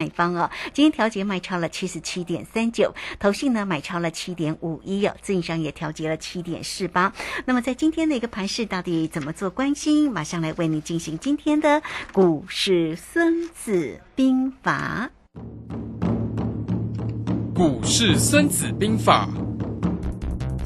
买方哦，今天调节卖超了七十七点三九，投信呢买超了七点五一哦，自营商也调节了七点四八。那么在今天的一个盘势，到底怎么做关心？马上来为你进行今天的股市孙子兵法。股市孙子兵法，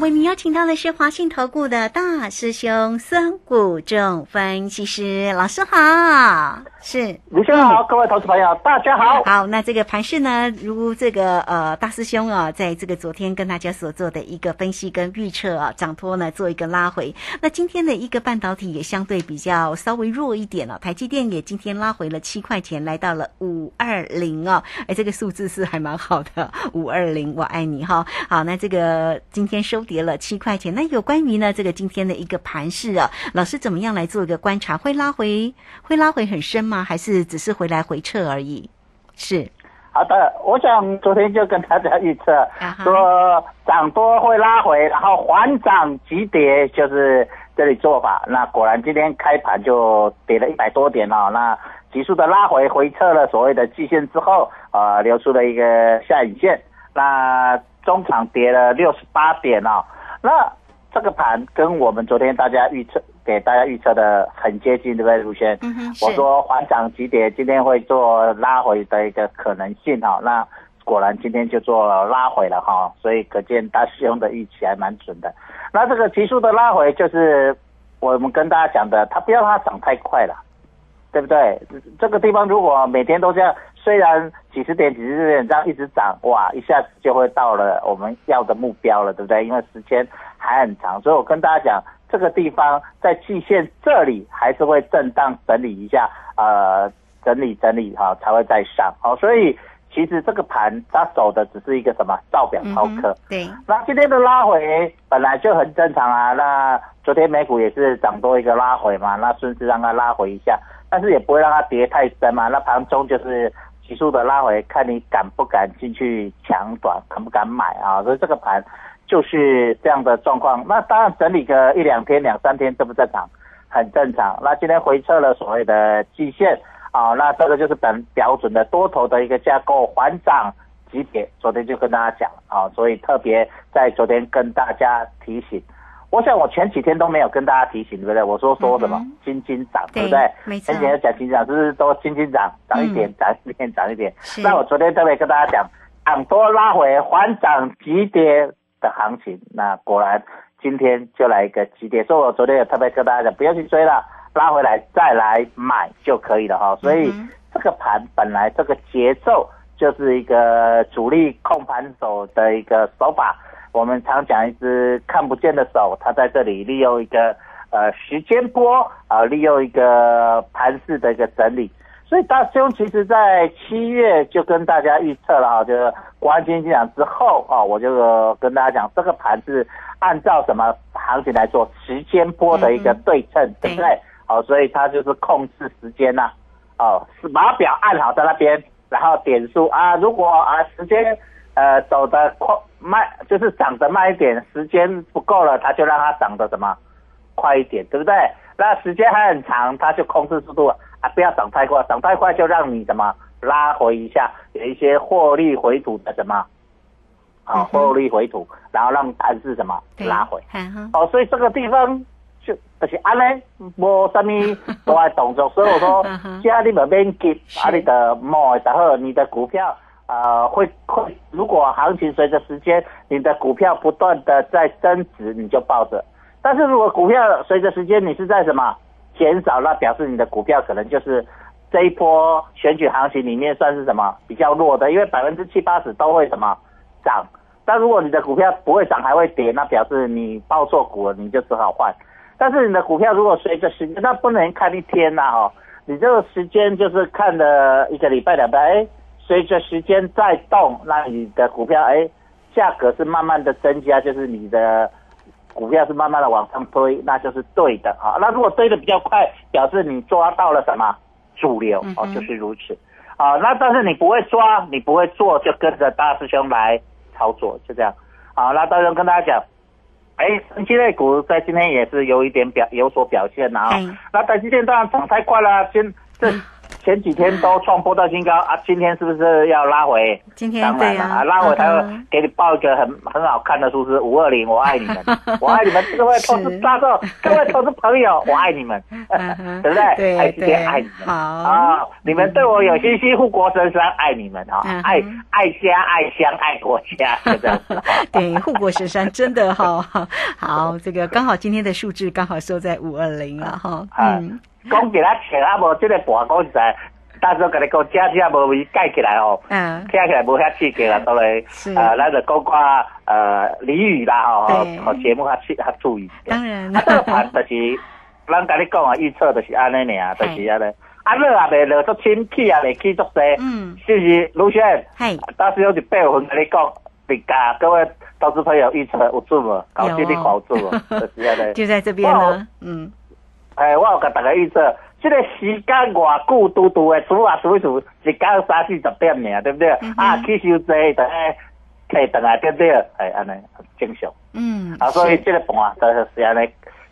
为您邀请到的是华信投顾的大师兄孙谷仲分析师老师好，是卢先生好，各位投资朋友大家好。好，那这个盘市呢，如这个呃大师兄啊，在这个昨天跟大家所做的一个分析跟预测啊，涨托呢做一个拉回。那今天的一个半导体也相对比较稍微弱一点了，台积电也今天拉回了七块钱，来到了五二零哦，哎，这个数字是还蛮好的，五二零，我爱你哈。好，那这个今天收跌了七块钱。那有关于呢这个今天的一个盘势啊，老师怎么样来做一个观察？会拉回会拉回很深吗？还是只是回来回撤而已？是。好的，我想昨天就跟大家预测说涨多会拉回，然后缓涨急跌就是这里做法。那果然今天开盘就跌了一百多点哦。那急速的拉回回撤了所谓的季线之后，呃，留出了一个下影线。那中场跌了六十八点哦。那这个盘跟我们昨天大家预测给大家预测的很接近，对不对，卢轩？嗯，我说缓涨急跌，今天会做拉回的一个可能性哈。那果然今天就做拉回了哈，所以可见大师兄的预期还蛮准的。那这个急速的拉回，就是我们跟大家讲的，它不要让它涨太快了，对不对？这个地方如果每天都这样，虽然几十点、几十点这样一直涨，哇，一下子就会到了我们要的目标了，对不对？因为时间还很长，所以我跟大家讲，这个地方在季线这里还是会震荡整理一下，呃，整理整理哈，才会再上。好，所以其实这个盘它走的只是一个什么照表操课。对，那今天的拉回本来就很正常啊。那昨天美股也是涨多一个拉回嘛，那顺势让它拉回一下，但是也不会让它跌太深嘛。那盘中就是急速的拉回，看你敢不敢进去抢短，敢不敢买啊？所以这个盘就是这样的状况。那当然整理个一两天、两三天正不正常？很正常。那今天回撤了所谓的季线啊，那这个就是本标准的多头的一个架构，缓涨级别。昨天就跟大家讲啊，所以特别在昨天跟大家提醒。我想我前几天都没有跟大家提醒，对不对？我说说什么金金涨，对不对？没错前几天讲金涨，就是都金金涨，涨一点，涨一点，涨一点。那我昨天特别跟大家讲，涨多拉回，缓涨急跌的行情。那果然今天就来一个急跌，所以我昨天也特别跟大家讲，不要去追了，拉回来再来买就可以了哈。所以嗯这个盘本来这个节奏就是一个主力控盘手的一个手法。我们常讲一只看不见的手，它在这里利用一个呃时间波啊、利用一个盘势的一个整理。所以大师兄其实在七月就跟大家预测了啊，就是国安基金讲之后啊，我就跟大家讲这个盘是按照什么行情来做时间波的一个对称，对不对？好、所以它就是控制时间呐、哦，是码表按好在那边，然后点数啊，如果啊时间呃走的快慢，就是涨得慢一点，时间不够了，它就让它涨得什么快一点，对不对？那时间还很长，它就控制速度啊，不要涨太快，涨太快就让你什么拉回一下，有一些获利回吐的什么啊获利回吐，然后让盘是什么拉回。哦，所以这个地方就就是安尼，无什么 大的动作，所以我说家你们免急，是啊，你的摸的时候，你的股票呃会会，如果行情随着时间，你的股票不断的在增值，你就抱着；但是如果股票随着时间你是在什么减少，那表示你的股票可能就是。这一波选举行情里面算是什么比较弱的？因为百分之七八十都会什么涨，但如果你的股票不会涨还会跌，那表示你报错股了，你就只好换。但是你的股票如果随着时间，那不能看一天呐、哈，你这个时间就是看了一个礼拜两拜，哎，随着时间在动，那你的股票哎价格是慢慢的增加，就是你的股票是慢慢的往上推，那就是对的啊。那如果推的比较快，表示你抓到了什么主流哦，就是如此啊。那但是你不会抓，你不会做，就跟着大师兄来操作，就这样。好，那大师兄跟大家讲，哎，升级类股在今天也是有一点表有所表现啊。那台积电当然涨太快了，先这。前几天都创波到新高啊，今天是不是要拉回？今天对啊，拉回才会给你报一个很很好看的数字五二零，我爱你们，我爱你们，各位投资大众，各位投资朋友，我爱你们，对不对？对，爱今天爱你们，好。啊，你们对我有信心，护国神山，爱你们啊，爱爱家爱乡爱国家，这样子。对，护国神山真的哈，好，这个刚好今天的数字刚好收在五二零了哈，嗯。讲起来钱啊，无即个盘讲实在，到时候跟你讲，正正无位盖起来哦，听起来无遐刺激啦，都来，呃，咱就讲寡呃俚语啦吼，好节目较注较注意。当然，啊，这个盘就是，咱跟你讲啊，预测就是安尼尔，就是安尼。啊，热也未热足清，气也未起足多，嗯，是不是？卢轩，系，到时候就八月份跟你讲，别家各位投资朋友预测有准无？搞这你搞准无？就是安尼。就在这边呢，嗯。哎，我有甲大家预测，这个时间偌久，拄拄的数啊数一数，一到三四十点尔，对不对？啊，去收济，等下可以等下对不对？哎，安尼正常。嗯。啊，所以这个盘就是安尼，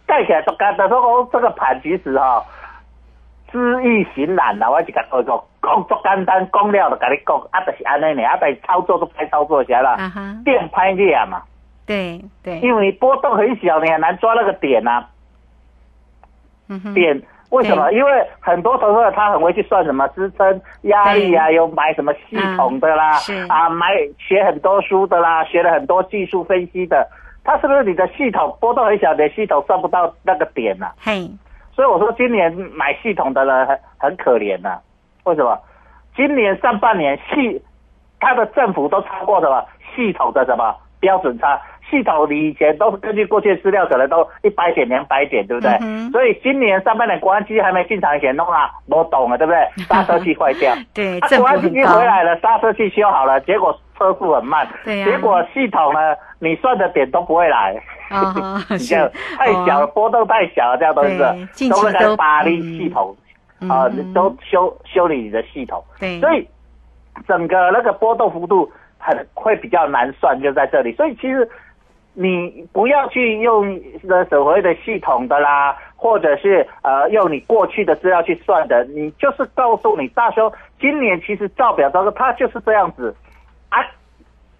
盖起来都简单。说讲这个盘其实哈，知易行难啦。我就甲讲讲，讲足简单，讲了就甲你讲，啊，就是安尼尔，啊，但操作都拍操作起来了，电拍力嘛。对对。因为波动很小，你很难抓那个点呐。点为什么？因为很多投资者他很会去算什么支撑压力啊，有买什么系统的啦，啊，买学很多书的啦，学了很多技术分析的，他是不是你的系统波动很小的系统算不到那个点呢？嘿，所以我说今年买系统的人很很可怜呐。为什么？今年上半年系它的政府都超过什么系统的什么标准差？系统你以前都根据过去资料，可能都一百点、两百点，对不对？所以今年上半年国安基金还没进场前弄啊，我懂了，对不 对？刹车器坏掉，对，国安基金回来了，刹车器修好了，结果车速很慢，对结果系统呢，你算的点都不会来，你这样太小了，波动太小了，这样都是，都是在巴黎系统啊，都修修理你的系统，对，所以整个那个波动幅度很会比较难算，就在这里，所以其实。你不要去用的所谓的系统的啦，或者是呃用你过去的资料去算的，你就是告诉你大兄，今年其实照表说他就是这样子啊。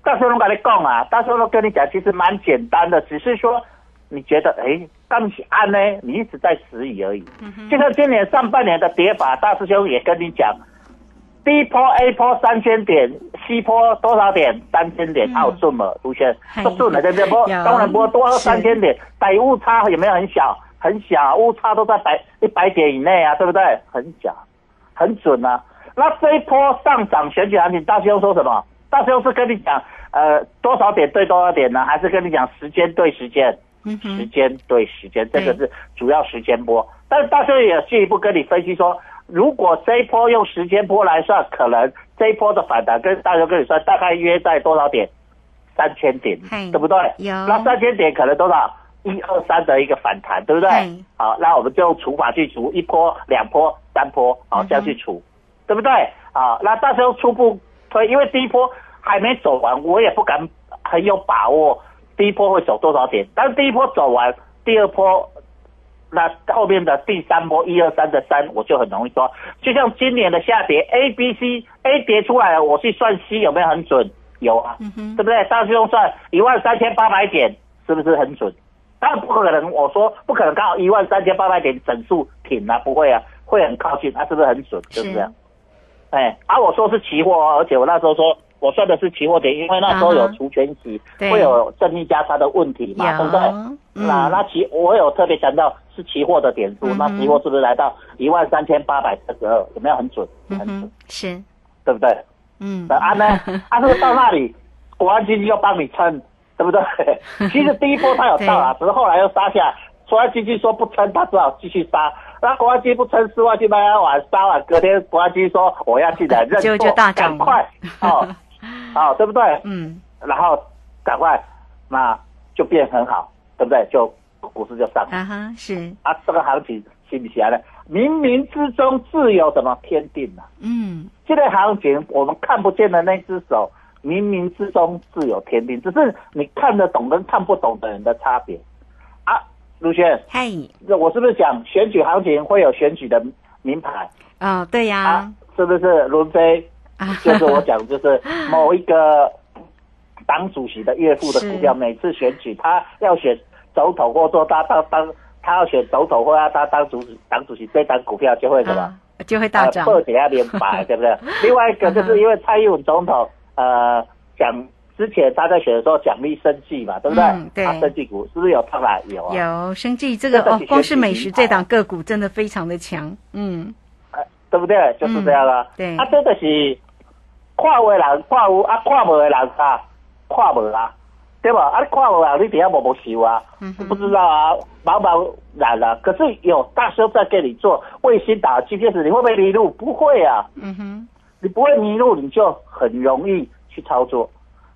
大兄我跟你讲啊，大兄都跟你讲，其实蛮简单的，只是说你觉得哎，刚起安呢，你一直在迟疑而已。就像今年上半年的跌法，大师兄也跟你讲。B 波 A 波三千点，C 波多少点？三千点，好准嘛？卢轩，不顺了，对不对？波当然波多三千点，百误差有没有很小？很小，误差都在百一百点以内啊，对不对？很小，很准啊。那这一波上涨选举行情，大师兄说什么？大师兄是跟你讲，呃，多少点对多少点呢？还是跟你讲时间对时间？时间对时间，这个是主要时间波。但是大师兄也进一步跟你分析说。如果这一波用时间波来算，可能这一波的反弹跟大家跟你算，大概约在多少点？三千点，对不对？有。那三千点可能多少？一二三的一个反弹，对不对？好，那我们就用除法去除，一波、两波、三波，好这样去除，对不对？好，那到时候初步推，因为第一波还没走完，我也不敢很有把握第一波会走多少点。但是第一波走完，第二波。那后面的第三波一二三的三，我就很容易说，就像今年的下跌，A、B、C、A 跌出来了，我去算 C 有没有很准？有啊，对不对？上去用算一万三千八百点，是不是很准？当然不可能，我说不可能刚好一万三千八百点整数挺啊，不会啊，会很靠近，它是不是很准？就是这样。哎，而我说是期货哦，而且我那时候说。我算的是期货点，因为那时候有除权息，会有正逆加差的问题嘛，对不对？那那期我有特别强调是期货的点数，那期货是不是来到一万三千八百四十二？有没有很准？很准，是，对不对？嗯。那安呢？安是到那里，国安基金又帮你撑，对不对？其实第一波它有到啊，只是后来又杀下，国安基金说不撑，他只好继续杀。那国安基金不撑，四万去买完杀完，隔天国安基金说我要进来认错，赶快哦。好，对不对？嗯。然后赶快，那就变很好，对不对？就股市就上啊哈，是啊，这个行情起不起来呢？冥冥之中自有什么天定啊？嗯，这个行情我们看不见的那只手，冥冥之中自有天定，只是你看得懂跟看不懂的人的差别啊。卢轩，嗨，那我是不是讲选举行情会有选举的名牌哦，对呀啊，？是不是轮飞？啊就是我讲，就是 某一个党主席的岳父的股票，每次选举他要选总统或做他当当，他要选总统或要他当主席党主席，这档股票就会什么？啊就会大涨，破解要连白，对不对？另外一个就是因为蔡英文总统呃讲之前他在选的时候奖励生计嘛，对不对？嗯对他生计股是不是有上来？有啊，有生计这个哦光是美食这档个股真的非常的强，嗯，呃对不对？就是这样啊。对啊，真的是看有的人看有，啊看无的人啊看无啊，对吧？啊，你看无啊，你底下默默收啊，嗯不知道啊，茫茫然了、可是有大师在给你做卫星打 GPS，你会不会迷路？不会啊。嗯哼，你不会迷路，你就很容易去操作。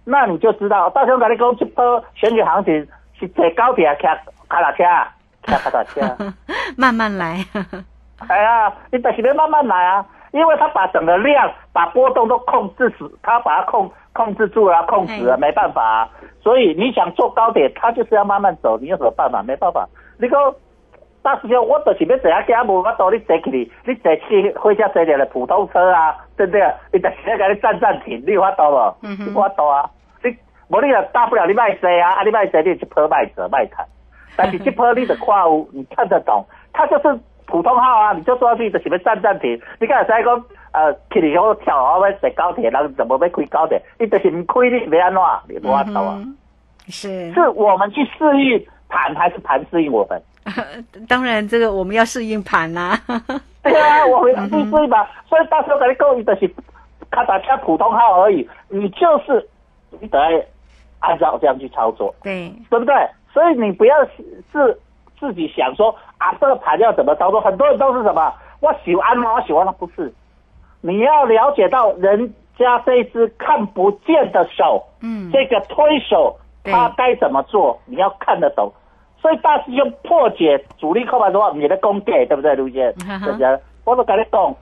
那你就知道，大兄跟你讲，这波选举行情是坐高铁开卡拉车，开卡拉车。慢慢来，哎呀，你但是要慢慢来啊，因为他把整个量、把波动都控制死，他把它控控制住了，控制了，没办法、啊。所以你想坐高铁，他就是要慢慢走，你有什么办法？没办法。你讲大师兄，我就是要坐下家无法度你坐起去，你坐去火车坐的普通车啊，对不对？你就是要给你站站停，你有法度无？嗯哼你有法度啊！你无你就大不了你卖坐啊，啊你卖坐你就坡卖走卖谈。但是这坡你的看有，你看得懂，他就是普通号啊，你就坐上去就是要站站停。你刚才讲呃，起嚟我跳啊要坐高铁，人怎么要开高铁？你就是唔开，你要安怎？你无法度啊！是，是我们去适应盘，还是盘适应我们？当然这个我们要适应盘呐，对啊，我们嗯必须嘛。所以到时候跟你讲，伊就是卡打加普通号而已，你就是你得要按照这样去操作，对，对不对？所以你不要是自己想说啊，这个盘要怎么操作？很多人都是什么，我喜欢吗？我喜欢吗？不是，你要了解到人家这一只看不见的手，嗯，这个推手他该怎么做，你要看得懂。所以大师兄破解主力扣盘的话，你的功底对不对，卢姐？哈哈对不对？我都跟你讲，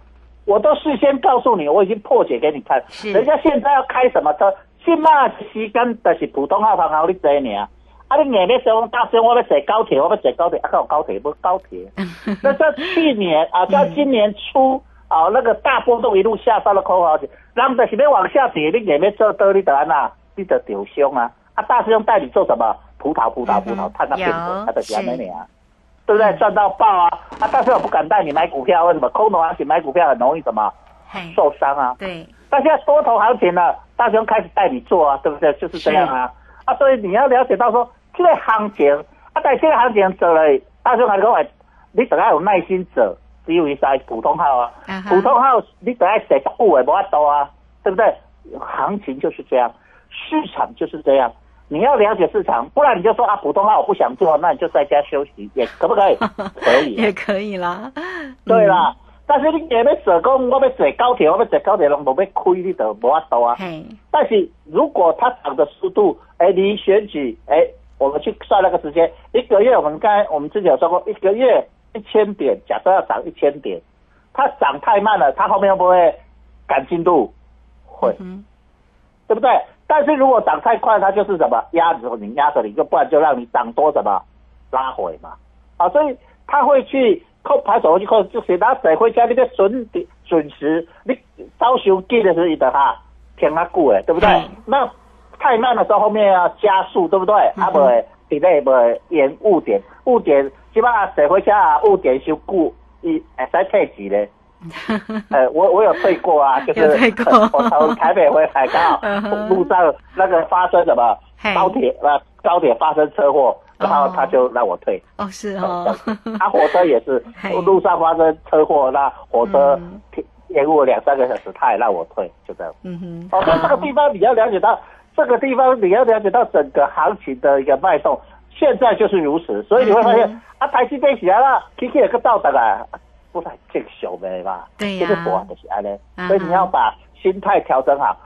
我都事先告诉你，我已经破解给你看。人家现在要开什么车？现在时间就是普通号、航号你坐呢。啊，你硬要说大师兄，我要坐高铁，我要坐高铁，啊，有高铁不高铁？那在去年啊，在今年初啊，那个大波动一路下杀的口号，人就是要往下跌，你也没做多，你得安那，你得丢凶啊！啊，大师兄带你做什么？葡萄，葡萄，葡萄，看它变有色，它就是安那是啊，对不对？赚到爆啊！啊，但是我不敢带你买股票，为什么？空头行情买股票很容易什么，受伤啊？对，但现在多头行情了，大师兄开始带你做啊，对不对？就是这样啊。啊，所以你要了解到说，这个行情啊，但这个行情做了，大师兄还讲话，你等下有耐心做，只有一塞普通号啊，普通号你等下写久的无法度啊，对不对？行情就是这样，市场就是这样。你要了解市场，不然你就说啊，普通号我不想做，那你就在家休息，也可不可以？可以啊、也可以啦，对啦，但是你也要坐讲，我要坐高铁，我要坐高铁，拢无要开，你都无法度啊。嘿，但是如果它涨的速度，哎，离选举，哎，我们去算那个时间，一个月，我们刚才我们之前有说过，一个月一千点，假设要涨一千点，它涨太慢了，它后面会不会赶进度？会，嗯，对不对？但是如果涨太快，它就是什么压着你，压着你，就不然就让你涨多什么拉回嘛。啊，所以他会去扣牌手会去扣，就是拿谁会加那个准点准时，你招收记的时候你的哈偏他久诶，对不对？嗯那太慢的时候后面要加速，对不对？嗯啊不会 delay 不延误点，误点基本上谁会加误点修故，一会使退钱咧。呃，我我有退过啊，就是我从台北回来，刚好嗯哼。路上那个发生什么高铁呃高铁发生车祸，然后他就让我退。哦是哦，他 火车也是路上发生车祸，那火车嗯。延误两三个小时，他也让我退，就这样。嗯哼，哦，所以这个地方你要了解到，这个地方你要了解到整个行情的一个脉动，现在就是如此，所以你会发现、嗯啊，台积电起来了，K K 有个到达啊，不是这个小呗吧？对呀这个博就是安呢嗯，所以你要把心态调整好，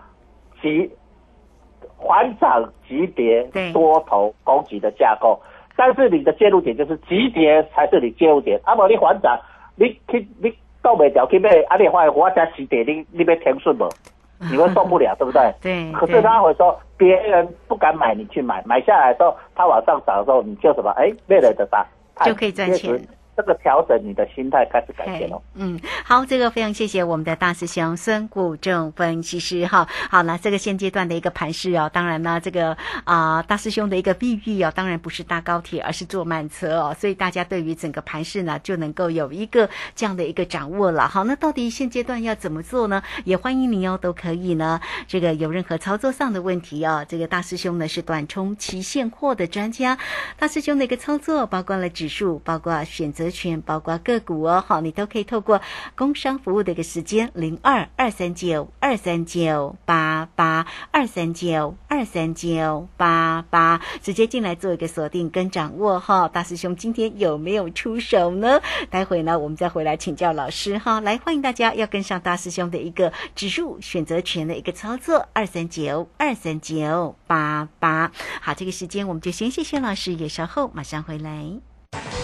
急缓涨级别多头攻击的架构，但是你的介入点就是级别才是你介入点，啊，无你缓涨，你去你到袂掉去买，啊，你发现我家急跌，你你要停顺无？你会受不了，对不对？对可是他会说，别人不敢买，你去买，买下来之后，它往上涨的时候，你就什么？哎，为了的吧，就可以赚钱。这个调整你的心态开始改变了。嗯，好，这个非常谢谢我们的大师兄孙谷正分析师哈。好了，这个现阶段的一个盘势哦，当然呢，这个啊、大师兄的一个比喻哦，当然不是搭高铁，而是坐慢车哦，所以大家对于整个盘势呢，就能够有一个这样的一个掌握了。好，那到底现阶段要怎么做呢？也欢迎您哦，都可以呢。这个有任何操作上的问题哦，这个大师兄呢是短冲期现货的专家，大师兄的一个操作包括了指数，包括选择权，包括个股哦，好，你都可以透过工商服务的一个时间零二二三九二三九八八二三九二三九八八直接进来做一个锁定跟掌握哈。大师兄今天有没有出手呢？待会呢我们再回来请教老师哈。来，欢迎大家要跟上大师兄的一个指数选择权的一个操作，二三九二三九八八。好，这个时间我们就先谢谢老师，也稍后马上回来。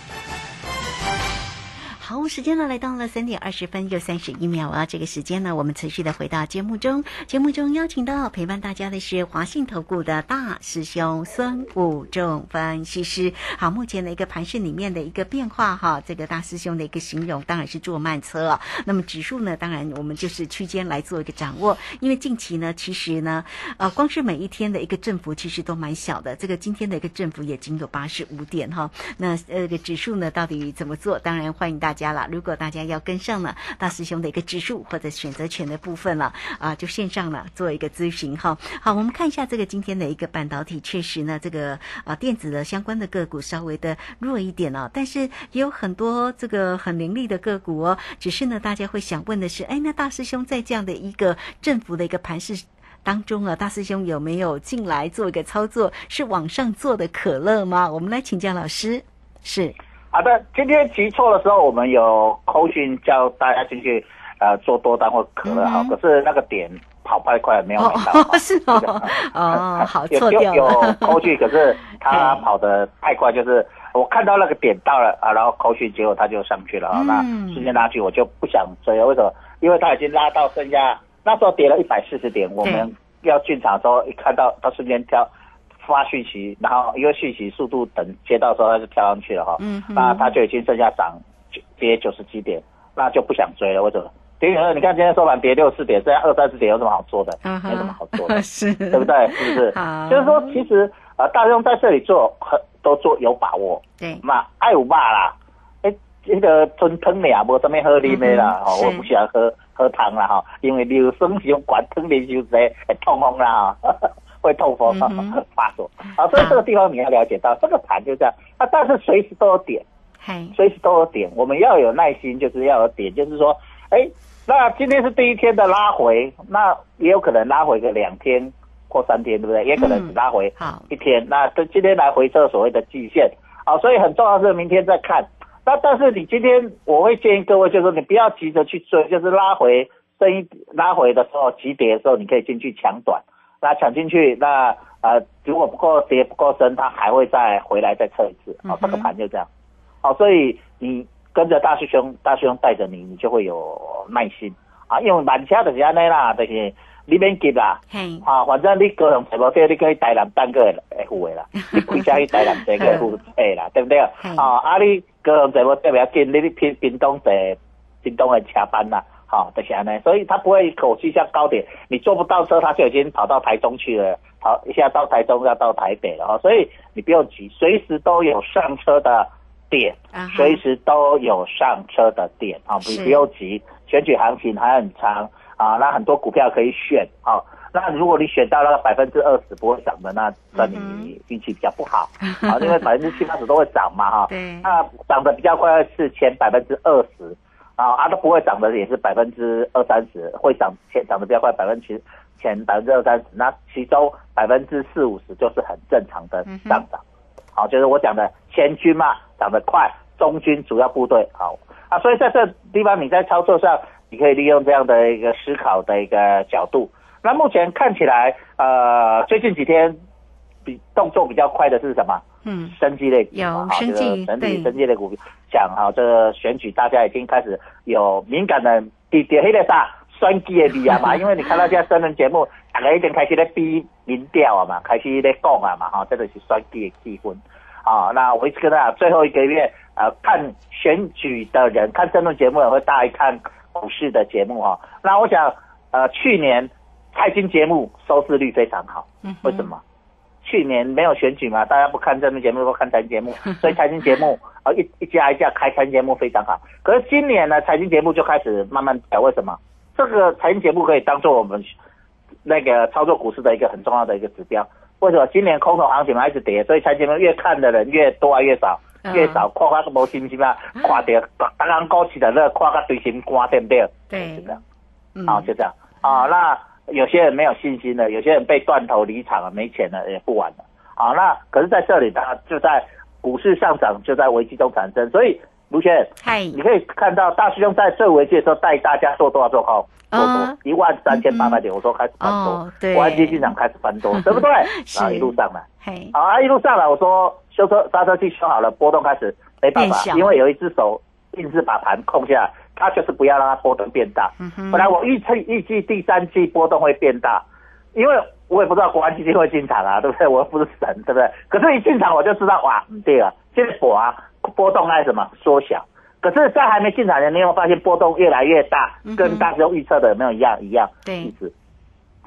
好，时间呢来到了三点二十分又三十一秒啊！这个时间呢，我们持续的回到节目中。节目中邀请到陪伴大家的是华信投顾的大师兄孙武仲分析师。好，目前的一个盘势里面的一个变化哈，这个大师兄的一个形容当然是坐慢车啊。那么指数呢，当然我们就是区间来做一个掌握，因为近期呢，其实呢，呃，光是每一天的一个振幅其实都蛮小的。这个今天的一个振幅也仅有八十五点哈。那呃，这个指数呢，到底怎么做？当然欢迎大家啦。如果大家要跟上了大师兄的一个指数或者选择权的部分了啊，就线上了做一个咨询哈。好，我们看一下这个今天的一个半导体，确实呢，这个啊电子的相关的个股稍微的弱一点哦，但是也有很多这个很凌厉的个股哦。只是呢，大家会想问的是，哎，那大师兄在这样的一个振幅的一个盘势。当中啊，大师兄有没有进来做一个操作？是往上做的可乐吗？我们来请教老师。是，好的，今天急错的时候，我们有扣讯叫大家进去呃做多单或可乐哈、嗯可是那个点跑太快，没有买到。哈 是哦，哦，好，有错掉有。扣讯，可是它跑的太快，就是我看到那个点到了啊，然后扣讯，结果它就上去了啊，嗯那瞬间拉去，我就不想追了。为什么？因为它已经拉到剩下那时候跌了一百四十点，我们要进场的时候一看到它瞬间跳。发讯息，然后因为讯息速度等接到的时候它就跳上去了哈，嗯那它就已经剩下涨跌九十几点，那就不想追了。为什么？跌二，你看今天收盘跌六四点，剩下二三十点有什么好做的？嗯哼没什么好做的。是，对不对？是不是好？就是说，其实呃，大众在这里做很都做有把握，对，嘛爱有骂啦，哎，这个春汤俩无什么喝啉的啦，吼、嗯哼是我不喜欢喝喝汤啦哈，因为流酸伤管汤啉伤济会痛风啦哈，会痛风 发作。好，所以这个地方你要了解到，这个盘就这样，啊，但是随时都有点。嗨，随时都有点，我们要有耐心，就是要有点，就是说，哎，那今天是第一天的拉回，那也有可能拉回个两天或三天，对不对？也可能只拉回好，一天。那这今天来回测所谓的季线，啊，所以很重要是明天再看。那但是你今天我会建议各位，就是说你不要急着去追，就是拉回升一拉回的时候，急跌的时候，你可以进去抢短。那抢进去，那呃如果不够跌不够深，它还会再回来再测一次。好、这个盘就这样。好，所以你跟着大师兄，大师兄带着你，你就会有耐心啊。因为慢车就是安尼啦，就是你免急啦。嘿，啊，反正你高雄找无对，你可以台南等个会付的啦，你开车去台南坐个付费啦，对不对？嗯啊，啊你高雄找无对不要紧，你去屏屏东坐屏东的车班啦，好、就是安尼，所以他不会口气像高点，你坐不到车，他就已经跑到台中去了，跑一下到台中要到台北了哈、所以你不用急，随时都有上车的点啊，随时都有上车的点啊，不是不用急，选举行情还很长啊，那很多股票可以选啊。那如果你选到那个百分之二十不会涨的，那算你运气比较不好啊，因为百分之七八十都会涨嘛哈。对。那涨得比较快是前百分之二十啊，啊都不会涨的也是百分之二三十，会涨前涨得比较快百分之前百分之二三十，那其中百分之四五十就是很正常的上涨。好，就是我讲的前军嘛，涨得快，中军主要部队好啊，所以在这地方你在操作上，你可以利用这样的一个思考的一个角度。那目前看起来，呃，最近几天比动作比较快的是什么？嗯，生机类有生机，整体生机类股票讲哈，这个选举大家已经开始有敏感的比跌黑的啥选举的力啊嘛，因为你看到现在新闻节目，大家已经开始在逼民调啊嘛，开始在讲啊嘛哈，这个是选举的气氛啊。那我一直跟大家最后一个月，呃，看选举的人看争论节目也会大于看股市的节目哈。那我想，呃，去年。财经节目收视率非常好，为什么？去年没有选举嘛，大家不看政治节目，不看财经节目，所以财经节目啊一一家一家开财经节目非常好。可是今年呢，财经节目就开始慢慢改，为什么？这个财经节目可以当做我们那个操作股市的一个很重要的一个指标。为什么？今年空头行情嘛一直跌，所以财经节目越看的人越多越少，越少看看个无心心啊，看到刚刚高起的那看个对心肝，对不对？对，就这样。好，就这样啊，那。有些人没有信心了，有些人被断头离场了，没钱了，也不玩了。好，那可是在这里，它就在股市上涨，就在危机中产生。所以卢轩，嗨，你可以看到大师兄在最危机的时候带大家做多少做空，做多一万三千八百点，我说开始翻多，国安基金场开始翻多，对不对？然后一路上来，好啊，一路上来，我说修车刹车器修好了，波动开始没办法，因为有一只手硬是把盘控下来。他就是不要让它波动变大。本来我预测预计第三季波动会变大，因为我也不知道国安基金会进场啊，对不对？我又不是神，对不对？可是，一进场我就知道，哇，对了，结果啊，波动爱什么缩小。可是，在还没进场前，你有没有发现波动越来越大？跟当时预测的有没有一样？一样，对，意思。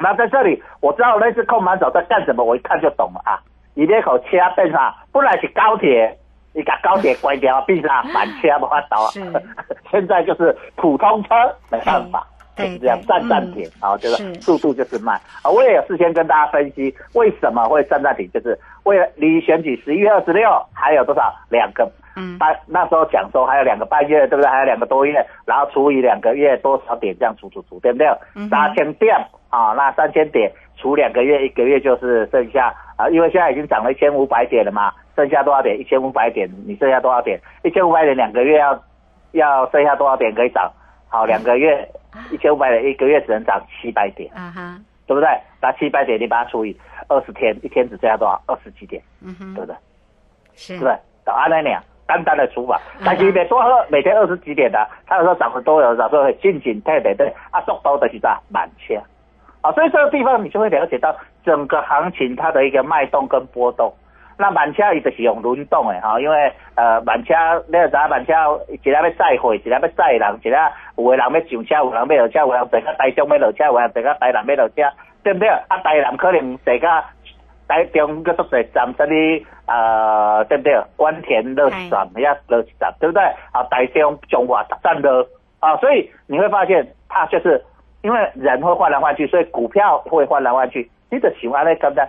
那在这里，我知道那次空盘手在干什么，我一看就懂了啊！你那口车变啥？本来是高铁。你把高铁关掉，闭上满车不法倒。现在就是普通车没办法，就是这样站站停，然后就是速度就是慢。啊，我也有事先跟大家分析为什么会站站停，就是为了离选举十一月二十六还有多少两个半，那时候讲说还有两个半月，对不对？还有两个多月，然后除以两个月多少点这样除除除，对不对？三千点啊，那三千点除两个月，一个月就是剩下啊，因为现在已经涨了一千五百点了嘛。剩下多少点？一千五百点，你剩下多少点？一千五百点两个月要要剩下多少点可以涨？好，两个月一千五百点，一个月只能涨七百点，啊哈，对不对？那七百点你把它除以二十天，一天只剩下多少？二十几点，嗯哼，对不对？是，对不对？按那样单单的除法，但是别多喝，每天二十几点的，他有时候涨得多，有时候会进进退退对，啊，速度的是啥满车，啊，所以这个地方你就会了解到整个行情它的一个脉动跟波动。那慢车伊就是用轮动的吼，因为呃慢车，你又知影慢车一日要载货，一日要载人，一日有的人要上车，有人要落车，有人坐到台中要落车，有人坐到台南要落车，对不对？啊，台南可能坐到台中个宿舍站，这里呃，对不对？关田乐站要落一站，对不对？啊，台中中华站的啊，所以你会发现，它就是因为人会换来换去，所以股票会换来换去，你就喜欢那干的。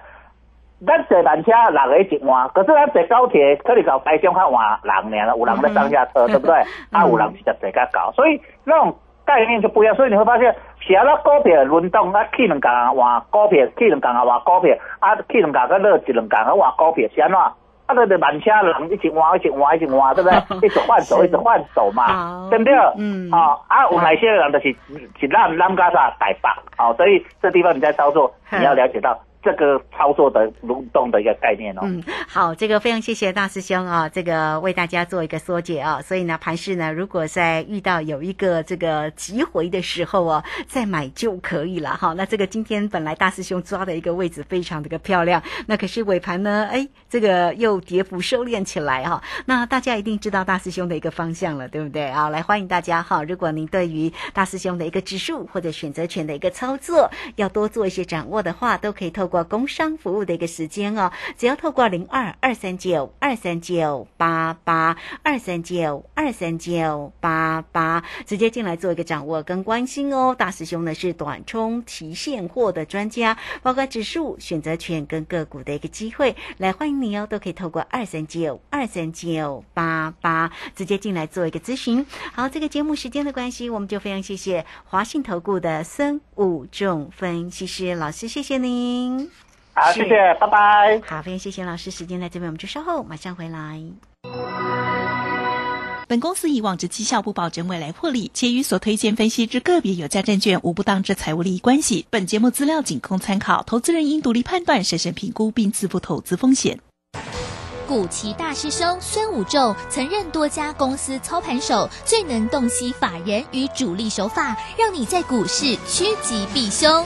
咱坐慢车六个一换，可是咱坐高铁可能到台中较换人呢，有人在上下车，对不对？啊，有人直接坐较高，所以那种概念就不一样。所以你会发现，写了股票轮动，啊，去两间换股票，去两间换股票，啊，去两间个落一两间啊换股票，是安怎？啊，那个慢车人一直换，一直换，一直换，对不对？一直换手，一直换手嘛，对不对？嗯。啊，啊，有哪些人就是是让让家啥大发，哦，所以这地方你在操作，你要了解到。这个操作的轮动的一个概念哦。嗯，好，这个非常谢谢大师兄啊，这个为大家做一个缩解啊。所以呢，盘市呢，如果在遇到有一个这个急回的时候哦，再买就可以了哈。那这个今天本来大师兄抓的一个位置非常的个漂亮，那可是尾盘呢，哎，这个又跌幅收敛起来哈。那大家一定知道大师兄的一个方向了，对不对啊？来欢迎大家哈。如果您对于大师兄的一个指数或者选择权的一个操作要多做一些掌握的话，都可以透过。过工商服务的一个时间哦，只要透过零二二三九二三九八八二三九二三九八八直接进来做一个掌握跟关心哦。大师兄呢是短冲提现货的专家，包括指数、选择权跟个股的一个机会，来欢迎你哦，都可以透过二三九二三九八八直接进来做一个咨询。好，这个节目时间的关系，我们就非常谢谢华信投顾的孙武仲分析师老师，谢谢您。好，谢谢，拜拜。好，非常谢谢老师，时间在这边，我们就稍后马上回来。本公司以往之绩效不保证未来获利，且与所推荐分析之个别有价证券无不当之财务利益关系。本节目资料仅供参考，投资人应独立判断、审慎评估并自负投资风险。古奇大师兄孙武仲曾任多家公司操盘手，最能洞悉法人与主力手法，让你在股市趋吉避凶。